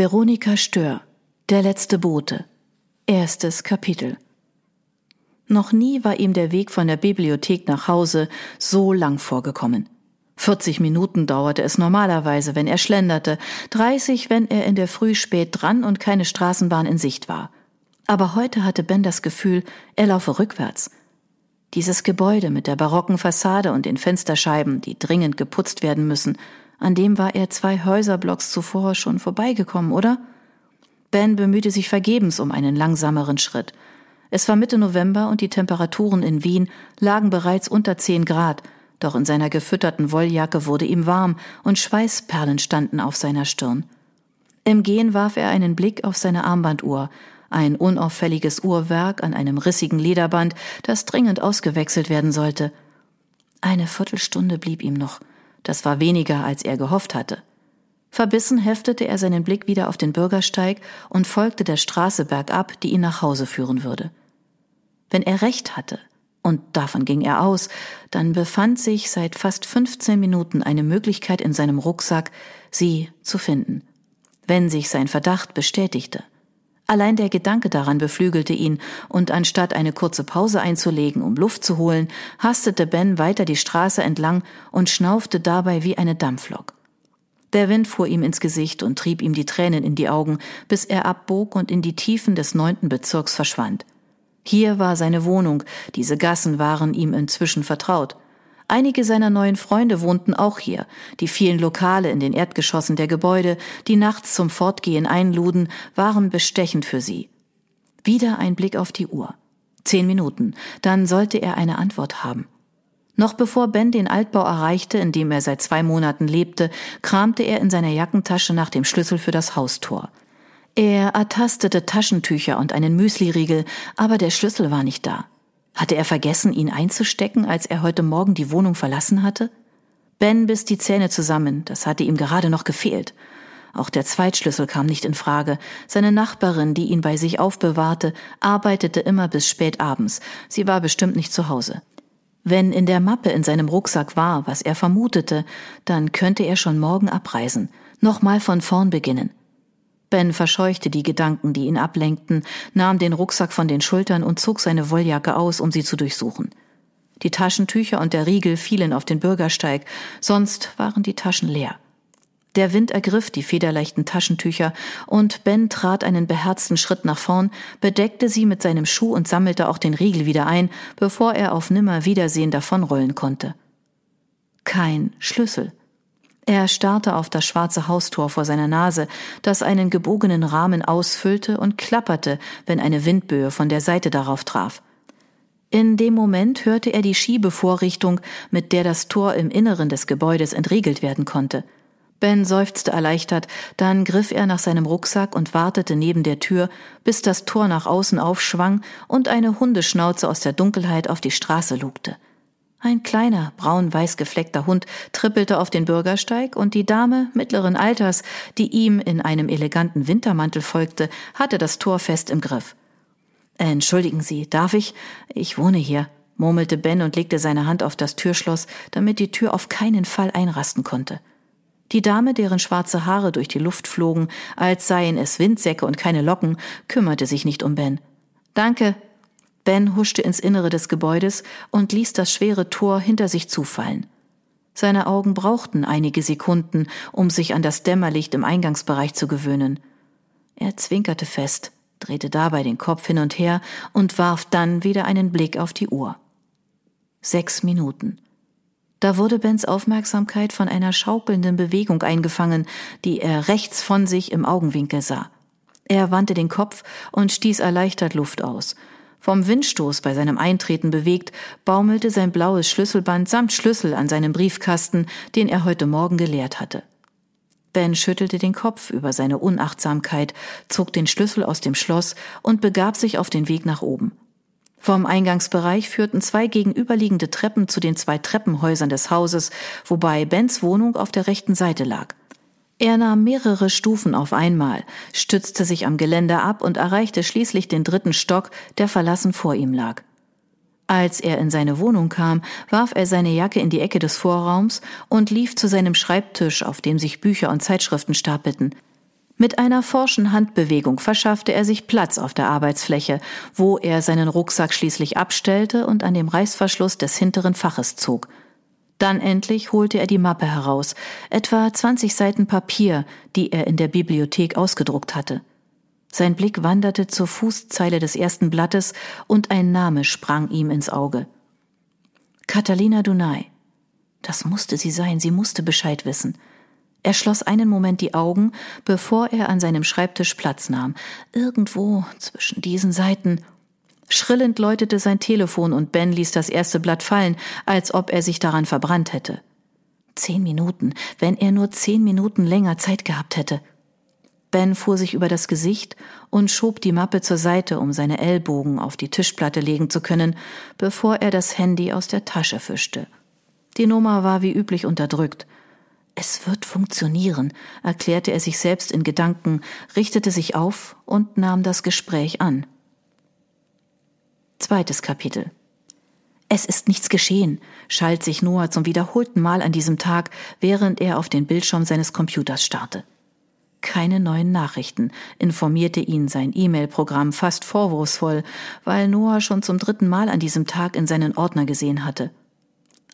Veronika Stör Der letzte Bote Erstes Kapitel Noch nie war ihm der Weg von der Bibliothek nach Hause so lang vorgekommen. 40 Minuten dauerte es normalerweise, wenn er schlenderte, 30, wenn er in der Früh spät dran und keine Straßenbahn in Sicht war. Aber heute hatte Ben das Gefühl, er laufe rückwärts. Dieses Gebäude mit der barocken Fassade und den Fensterscheiben, die dringend geputzt werden müssen, an dem war er zwei Häuserblocks zuvor schon vorbeigekommen, oder? Ben bemühte sich vergebens um einen langsameren Schritt. Es war Mitte November und die Temperaturen in Wien lagen bereits unter zehn Grad, doch in seiner gefütterten Wolljacke wurde ihm warm und Schweißperlen standen auf seiner Stirn. Im Gehen warf er einen Blick auf seine Armbanduhr, ein unauffälliges Uhrwerk an einem rissigen Lederband, das dringend ausgewechselt werden sollte. Eine Viertelstunde blieb ihm noch. Das war weniger, als er gehofft hatte. Verbissen heftete er seinen Blick wieder auf den Bürgersteig und folgte der Straße bergab, die ihn nach Hause führen würde. Wenn er recht hatte, und davon ging er aus, dann befand sich seit fast 15 Minuten eine Möglichkeit in seinem Rucksack, sie zu finden, wenn sich sein Verdacht bestätigte. Allein der Gedanke daran beflügelte ihn, und anstatt eine kurze Pause einzulegen, um Luft zu holen, hastete Ben weiter die Straße entlang und schnaufte dabei wie eine Dampflok. Der Wind fuhr ihm ins Gesicht und trieb ihm die Tränen in die Augen, bis er abbog und in die Tiefen des neunten Bezirks verschwand. Hier war seine Wohnung, diese Gassen waren ihm inzwischen vertraut. Einige seiner neuen Freunde wohnten auch hier. Die vielen Lokale in den Erdgeschossen der Gebäude, die nachts zum Fortgehen einluden, waren bestechend für sie. Wieder ein Blick auf die Uhr. Zehn Minuten, dann sollte er eine Antwort haben. Noch bevor Ben den Altbau erreichte, in dem er seit zwei Monaten lebte, kramte er in seiner Jackentasche nach dem Schlüssel für das Haustor. Er ertastete Taschentücher und einen Müsliriegel, aber der Schlüssel war nicht da. Hatte er vergessen, ihn einzustecken, als er heute Morgen die Wohnung verlassen hatte? Ben biss die Zähne zusammen, das hatte ihm gerade noch gefehlt. Auch der Zweitschlüssel kam nicht in Frage. Seine Nachbarin, die ihn bei sich aufbewahrte, arbeitete immer bis spät abends. Sie war bestimmt nicht zu Hause. Wenn in der Mappe in seinem Rucksack war, was er vermutete, dann könnte er schon morgen abreisen, nochmal von vorn beginnen. Ben verscheuchte die Gedanken, die ihn ablenkten, nahm den Rucksack von den Schultern und zog seine Wolljacke aus, um sie zu durchsuchen. Die Taschentücher und der Riegel fielen auf den Bürgersteig, sonst waren die Taschen leer. Der Wind ergriff die federleichten Taschentücher, und Ben trat einen beherzten Schritt nach vorn, bedeckte sie mit seinem Schuh und sammelte auch den Riegel wieder ein, bevor er auf Nimmerwiedersehen davonrollen konnte. Kein Schlüssel. Er starrte auf das schwarze Haustor vor seiner Nase, das einen gebogenen Rahmen ausfüllte und klapperte, wenn eine Windböe von der Seite darauf traf. In dem Moment hörte er die Schiebevorrichtung, mit der das Tor im Inneren des Gebäudes entriegelt werden konnte. Ben seufzte erleichtert, dann griff er nach seinem Rucksack und wartete neben der Tür, bis das Tor nach außen aufschwang und eine Hundeschnauze aus der Dunkelheit auf die Straße lugte. Ein kleiner, braun-weiß gefleckter Hund trippelte auf den Bürgersteig und die Dame mittleren Alters, die ihm in einem eleganten Wintermantel folgte, hatte das Tor fest im Griff. Entschuldigen Sie, darf ich? Ich wohne hier, murmelte Ben und legte seine Hand auf das Türschloss, damit die Tür auf keinen Fall einrasten konnte. Die Dame, deren schwarze Haare durch die Luft flogen, als seien es Windsäcke und keine Locken, kümmerte sich nicht um Ben. Danke, Ben huschte ins Innere des Gebäudes und ließ das schwere Tor hinter sich zufallen. Seine Augen brauchten einige Sekunden, um sich an das Dämmerlicht im Eingangsbereich zu gewöhnen. Er zwinkerte fest, drehte dabei den Kopf hin und her und warf dann wieder einen Blick auf die Uhr. Sechs Minuten. Da wurde Bens Aufmerksamkeit von einer schaukelnden Bewegung eingefangen, die er rechts von sich im Augenwinkel sah. Er wandte den Kopf und stieß erleichtert Luft aus. Vom Windstoß bei seinem Eintreten bewegt, baumelte sein blaues Schlüsselband samt Schlüssel an seinem Briefkasten, den er heute Morgen geleert hatte. Ben schüttelte den Kopf über seine Unachtsamkeit, zog den Schlüssel aus dem Schloss und begab sich auf den Weg nach oben. Vom Eingangsbereich führten zwei gegenüberliegende Treppen zu den zwei Treppenhäusern des Hauses, wobei Bens Wohnung auf der rechten Seite lag. Er nahm mehrere Stufen auf einmal, stützte sich am Geländer ab und erreichte schließlich den dritten Stock, der verlassen vor ihm lag. Als er in seine Wohnung kam, warf er seine Jacke in die Ecke des Vorraums und lief zu seinem Schreibtisch, auf dem sich Bücher und Zeitschriften stapelten. Mit einer forschen Handbewegung verschaffte er sich Platz auf der Arbeitsfläche, wo er seinen Rucksack schließlich abstellte und an dem Reißverschluss des hinteren Faches zog. Dann endlich holte er die Mappe heraus, etwa 20 Seiten Papier, die er in der Bibliothek ausgedruckt hatte. Sein Blick wanderte zur Fußzeile des ersten Blattes und ein Name sprang ihm ins Auge. Catalina Dunay. Das musste sie sein, sie musste Bescheid wissen. Er schloss einen Moment die Augen, bevor er an seinem Schreibtisch Platz nahm. Irgendwo zwischen diesen Seiten. Schrillend läutete sein Telefon und Ben ließ das erste Blatt fallen, als ob er sich daran verbrannt hätte. Zehn Minuten, wenn er nur zehn Minuten länger Zeit gehabt hätte. Ben fuhr sich über das Gesicht und schob die Mappe zur Seite, um seine Ellbogen auf die Tischplatte legen zu können, bevor er das Handy aus der Tasche fischte. Die Nummer war wie üblich unterdrückt. Es wird funktionieren, erklärte er sich selbst in Gedanken, richtete sich auf und nahm das Gespräch an. Zweites Kapitel. Es ist nichts geschehen, schalt sich Noah zum wiederholten Mal an diesem Tag, während er auf den Bildschirm seines Computers starrte. Keine neuen Nachrichten, informierte ihn sein E-Mail-Programm fast vorwurfsvoll, weil Noah schon zum dritten Mal an diesem Tag in seinen Ordner gesehen hatte.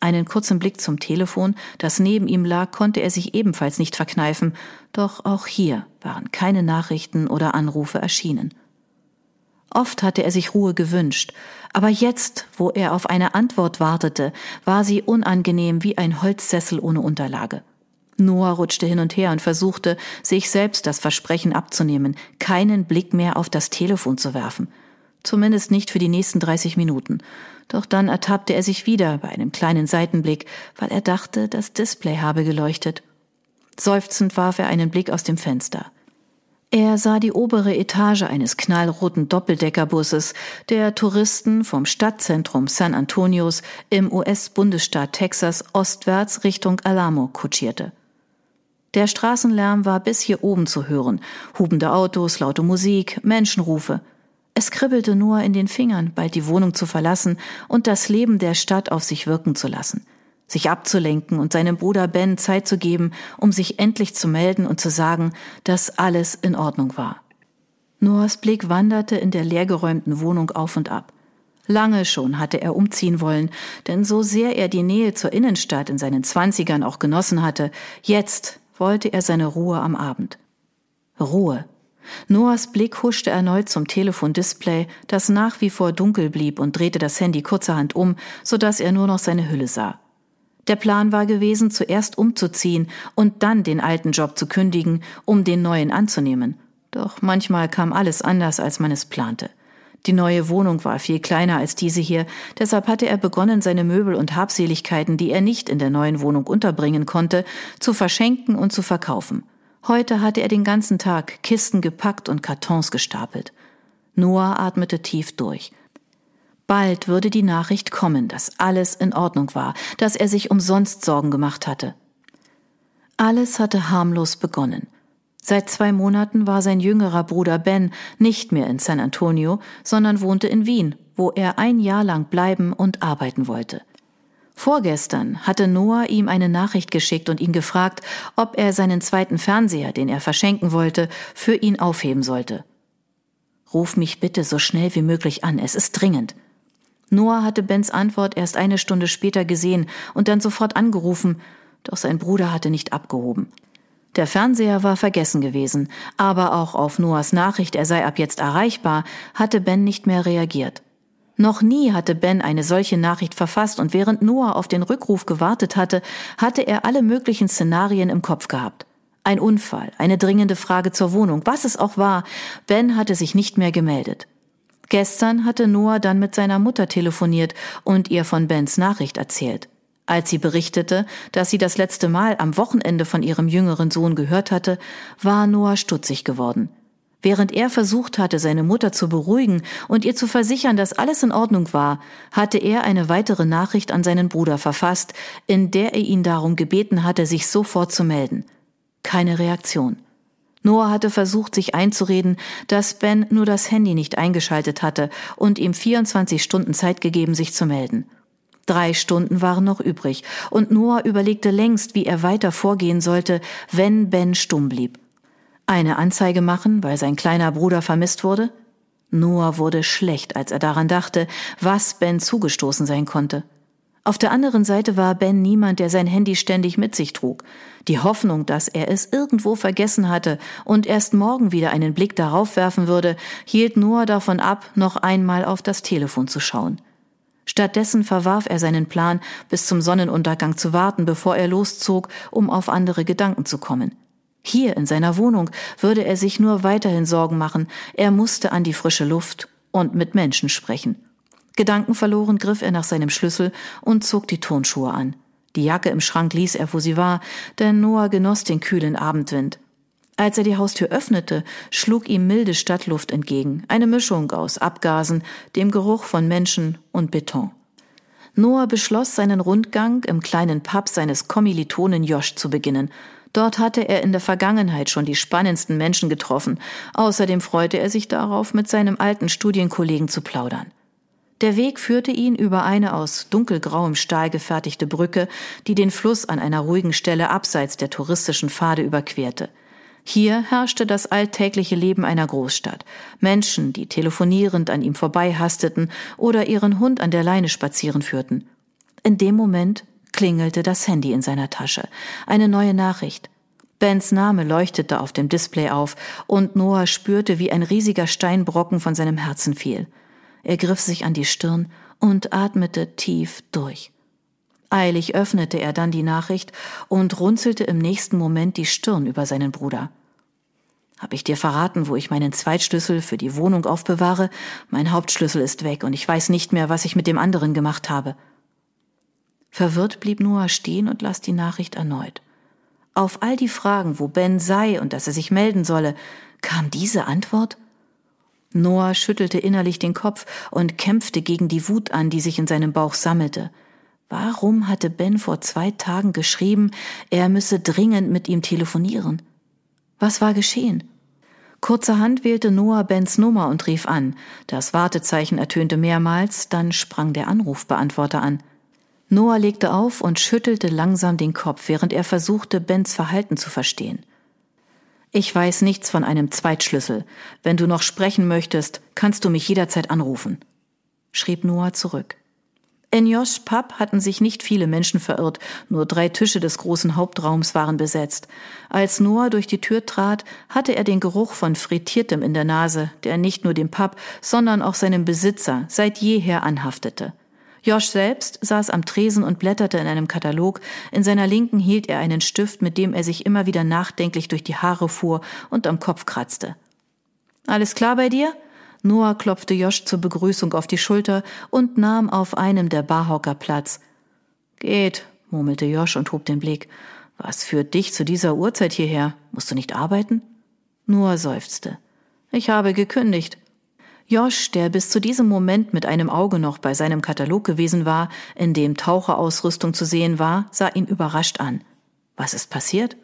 Einen kurzen Blick zum Telefon, das neben ihm lag, konnte er sich ebenfalls nicht verkneifen, doch auch hier waren keine Nachrichten oder Anrufe erschienen. Oft hatte er sich Ruhe gewünscht, aber jetzt, wo er auf eine Antwort wartete, war sie unangenehm wie ein Holzsessel ohne Unterlage. Noah rutschte hin und her und versuchte, sich selbst das Versprechen abzunehmen, keinen Blick mehr auf das Telefon zu werfen. Zumindest nicht für die nächsten 30 Minuten. Doch dann ertappte er sich wieder bei einem kleinen Seitenblick, weil er dachte, das Display habe geleuchtet. Seufzend warf er einen Blick aus dem Fenster. Er sah die obere Etage eines knallroten Doppeldeckerbusses, der Touristen vom Stadtzentrum San Antonios im US-Bundesstaat Texas ostwärts Richtung Alamo kutschierte. Der Straßenlärm war bis hier oben zu hören, hubende Autos, laute Musik, Menschenrufe – es kribbelte nur in den Fingern, bald die Wohnung zu verlassen und das Leben der Stadt auf sich wirken zu lassen, sich abzulenken und seinem Bruder Ben Zeit zu geben, um sich endlich zu melden und zu sagen, dass alles in Ordnung war. Noahs Blick wanderte in der leergeräumten Wohnung auf und ab. Lange schon hatte er umziehen wollen, denn so sehr er die Nähe zur Innenstadt in seinen Zwanzigern auch genossen hatte, jetzt wollte er seine Ruhe am Abend. Ruhe, Noahs Blick huschte erneut zum Telefondisplay, das nach wie vor dunkel blieb und drehte das Handy kurzerhand um, so dass er nur noch seine Hülle sah. Der Plan war gewesen, zuerst umzuziehen und dann den alten Job zu kündigen, um den neuen anzunehmen. Doch manchmal kam alles anders, als man es plante. Die neue Wohnung war viel kleiner als diese hier, deshalb hatte er begonnen, seine Möbel und Habseligkeiten, die er nicht in der neuen Wohnung unterbringen konnte, zu verschenken und zu verkaufen. Heute hatte er den ganzen Tag Kisten gepackt und Kartons gestapelt. Noah atmete tief durch. Bald würde die Nachricht kommen, dass alles in Ordnung war, dass er sich umsonst Sorgen gemacht hatte. Alles hatte harmlos begonnen. Seit zwei Monaten war sein jüngerer Bruder Ben nicht mehr in San Antonio, sondern wohnte in Wien, wo er ein Jahr lang bleiben und arbeiten wollte. Vorgestern hatte Noah ihm eine Nachricht geschickt und ihn gefragt, ob er seinen zweiten Fernseher, den er verschenken wollte, für ihn aufheben sollte. Ruf mich bitte so schnell wie möglich an, es ist dringend. Noah hatte Bens Antwort erst eine Stunde später gesehen und dann sofort angerufen, doch sein Bruder hatte nicht abgehoben. Der Fernseher war vergessen gewesen, aber auch auf Noahs Nachricht, er sei ab jetzt erreichbar, hatte Ben nicht mehr reagiert. Noch nie hatte Ben eine solche Nachricht verfasst und während Noah auf den Rückruf gewartet hatte, hatte er alle möglichen Szenarien im Kopf gehabt. Ein Unfall, eine dringende Frage zur Wohnung, was es auch war, Ben hatte sich nicht mehr gemeldet. Gestern hatte Noah dann mit seiner Mutter telefoniert und ihr von Bens Nachricht erzählt. Als sie berichtete, dass sie das letzte Mal am Wochenende von ihrem jüngeren Sohn gehört hatte, war Noah stutzig geworden. Während er versucht hatte, seine Mutter zu beruhigen und ihr zu versichern, dass alles in Ordnung war, hatte er eine weitere Nachricht an seinen Bruder verfasst, in der er ihn darum gebeten hatte, sich sofort zu melden. Keine Reaktion. Noah hatte versucht, sich einzureden, dass Ben nur das Handy nicht eingeschaltet hatte und ihm 24 Stunden Zeit gegeben, sich zu melden. Drei Stunden waren noch übrig, und Noah überlegte längst, wie er weiter vorgehen sollte, wenn Ben stumm blieb. Eine Anzeige machen, weil sein kleiner Bruder vermisst wurde? Noah wurde schlecht, als er daran dachte, was Ben zugestoßen sein konnte. Auf der anderen Seite war Ben niemand, der sein Handy ständig mit sich trug. Die Hoffnung, dass er es irgendwo vergessen hatte und erst morgen wieder einen Blick darauf werfen würde, hielt Noah davon ab, noch einmal auf das Telefon zu schauen. Stattdessen verwarf er seinen Plan, bis zum Sonnenuntergang zu warten, bevor er loszog, um auf andere Gedanken zu kommen. Hier in seiner Wohnung würde er sich nur weiterhin Sorgen machen, er musste an die frische Luft und mit Menschen sprechen. Gedankenverloren griff er nach seinem Schlüssel und zog die Turnschuhe an. Die Jacke im Schrank ließ er, wo sie war, denn Noah genoss den kühlen Abendwind. Als er die Haustür öffnete, schlug ihm milde Stadtluft entgegen, eine Mischung aus Abgasen, dem Geruch von Menschen und Beton. Noah beschloss, seinen Rundgang im kleinen Pub seines Kommilitonen Josh zu beginnen. Dort hatte er in der Vergangenheit schon die spannendsten Menschen getroffen. Außerdem freute er sich darauf, mit seinem alten Studienkollegen zu plaudern. Der Weg führte ihn über eine aus dunkelgrauem Stahl gefertigte Brücke, die den Fluss an einer ruhigen Stelle abseits der touristischen Pfade überquerte. Hier herrschte das alltägliche Leben einer Großstadt. Menschen, die telefonierend an ihm vorbeihasteten oder ihren Hund an der Leine spazieren führten. In dem Moment klingelte das Handy in seiner Tasche. Eine neue Nachricht. Bens Name leuchtete auf dem Display auf und Noah spürte, wie ein riesiger Steinbrocken von seinem Herzen fiel. Er griff sich an die Stirn und atmete tief durch. Eilig öffnete er dann die Nachricht und runzelte im nächsten Moment die Stirn über seinen Bruder. Hab ich dir verraten, wo ich meinen Zweitschlüssel für die Wohnung aufbewahre? Mein Hauptschlüssel ist weg und ich weiß nicht mehr, was ich mit dem anderen gemacht habe. Verwirrt blieb Noah stehen und las die Nachricht erneut. Auf all die Fragen, wo Ben sei und dass er sich melden solle, kam diese Antwort? Noah schüttelte innerlich den Kopf und kämpfte gegen die Wut an, die sich in seinem Bauch sammelte. Warum hatte Ben vor zwei Tagen geschrieben, er müsse dringend mit ihm telefonieren? Was war geschehen? Kurzerhand wählte Noah Bens Nummer und rief an. Das Wartezeichen ertönte mehrmals, dann sprang der Anrufbeantworter an. Noah legte auf und schüttelte langsam den Kopf, während er versuchte, Bens Verhalten zu verstehen. Ich weiß nichts von einem Zweitschlüssel. Wenn du noch sprechen möchtest, kannst du mich jederzeit anrufen, schrieb Noah zurück. In Josh Pub hatten sich nicht viele Menschen verirrt, nur drei Tische des großen Hauptraums waren besetzt. Als Noah durch die Tür trat, hatte er den Geruch von Frittiertem in der Nase, der nicht nur dem Pub, sondern auch seinem Besitzer seit jeher anhaftete. Josh selbst saß am Tresen und blätterte in einem Katalog. In seiner Linken hielt er einen Stift, mit dem er sich immer wieder nachdenklich durch die Haare fuhr und am Kopf kratzte. Alles klar bei dir? Noah klopfte Josh zur Begrüßung auf die Schulter und nahm auf einem der Barhocker Platz. Geht, murmelte Josh und hob den Blick. Was führt dich zu dieser Uhrzeit hierher? Musst du nicht arbeiten? Noah seufzte. Ich habe gekündigt. Josh, der bis zu diesem Moment mit einem Auge noch bei seinem Katalog gewesen war, in dem Taucherausrüstung zu sehen war, sah ihn überrascht an. Was ist passiert?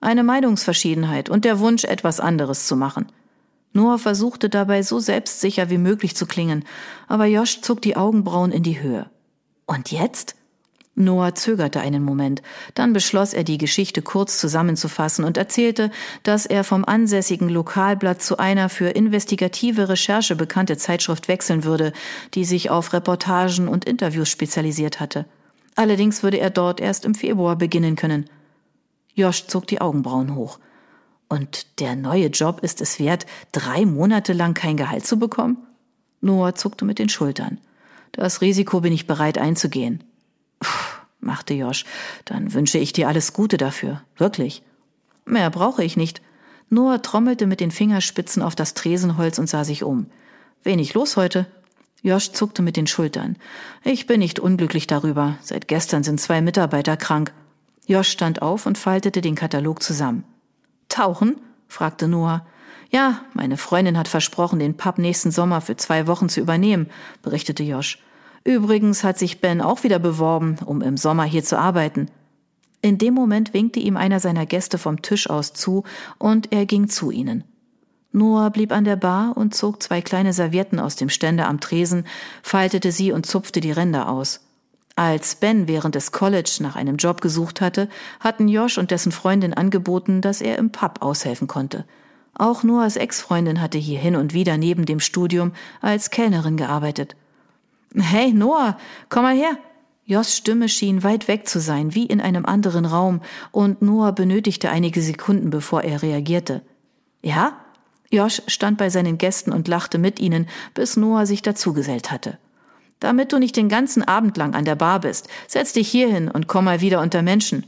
Eine Meinungsverschiedenheit und der Wunsch, etwas anderes zu machen. Noah versuchte dabei so selbstsicher wie möglich zu klingen, aber Josh zog die Augenbrauen in die Höhe. Und jetzt? Noah zögerte einen Moment, dann beschloss er, die Geschichte kurz zusammenzufassen und erzählte, dass er vom ansässigen Lokalblatt zu einer für investigative Recherche bekannte Zeitschrift wechseln würde, die sich auf Reportagen und Interviews spezialisiert hatte. Allerdings würde er dort erst im Februar beginnen können. Josh zog die Augenbrauen hoch. Und der neue Job ist es wert, drei Monate lang kein Gehalt zu bekommen? Noah zuckte mit den Schultern. Das Risiko bin ich bereit einzugehen. Machte Josh. Dann wünsche ich dir alles Gute dafür. Wirklich. Mehr brauche ich nicht. Noah trommelte mit den Fingerspitzen auf das Tresenholz und sah sich um. Wenig los heute. Josh zuckte mit den Schultern. Ich bin nicht unglücklich darüber. Seit gestern sind zwei Mitarbeiter krank. Josh stand auf und faltete den Katalog zusammen. Tauchen? fragte Noah. Ja, meine Freundin hat versprochen, den Pub nächsten Sommer für zwei Wochen zu übernehmen, berichtete Josh. Übrigens hat sich Ben auch wieder beworben, um im Sommer hier zu arbeiten. In dem Moment winkte ihm einer seiner Gäste vom Tisch aus zu und er ging zu ihnen. Noah blieb an der Bar und zog zwei kleine Servietten aus dem Ständer am Tresen, faltete sie und zupfte die Ränder aus. Als Ben während des College nach einem Job gesucht hatte, hatten Josh und dessen Freundin angeboten, dass er im Pub aushelfen konnte. Auch Noahs Ex-Freundin hatte hier hin und wieder neben dem Studium als Kellnerin gearbeitet. Hey, Noah, komm mal her. Joss Stimme schien weit weg zu sein, wie in einem anderen Raum, und Noah benötigte einige Sekunden, bevor er reagierte. Ja? Josh stand bei seinen Gästen und lachte mit ihnen, bis Noah sich dazugesellt hatte. Damit du nicht den ganzen Abend lang an der Bar bist, setz dich hier hin und komm mal wieder unter Menschen.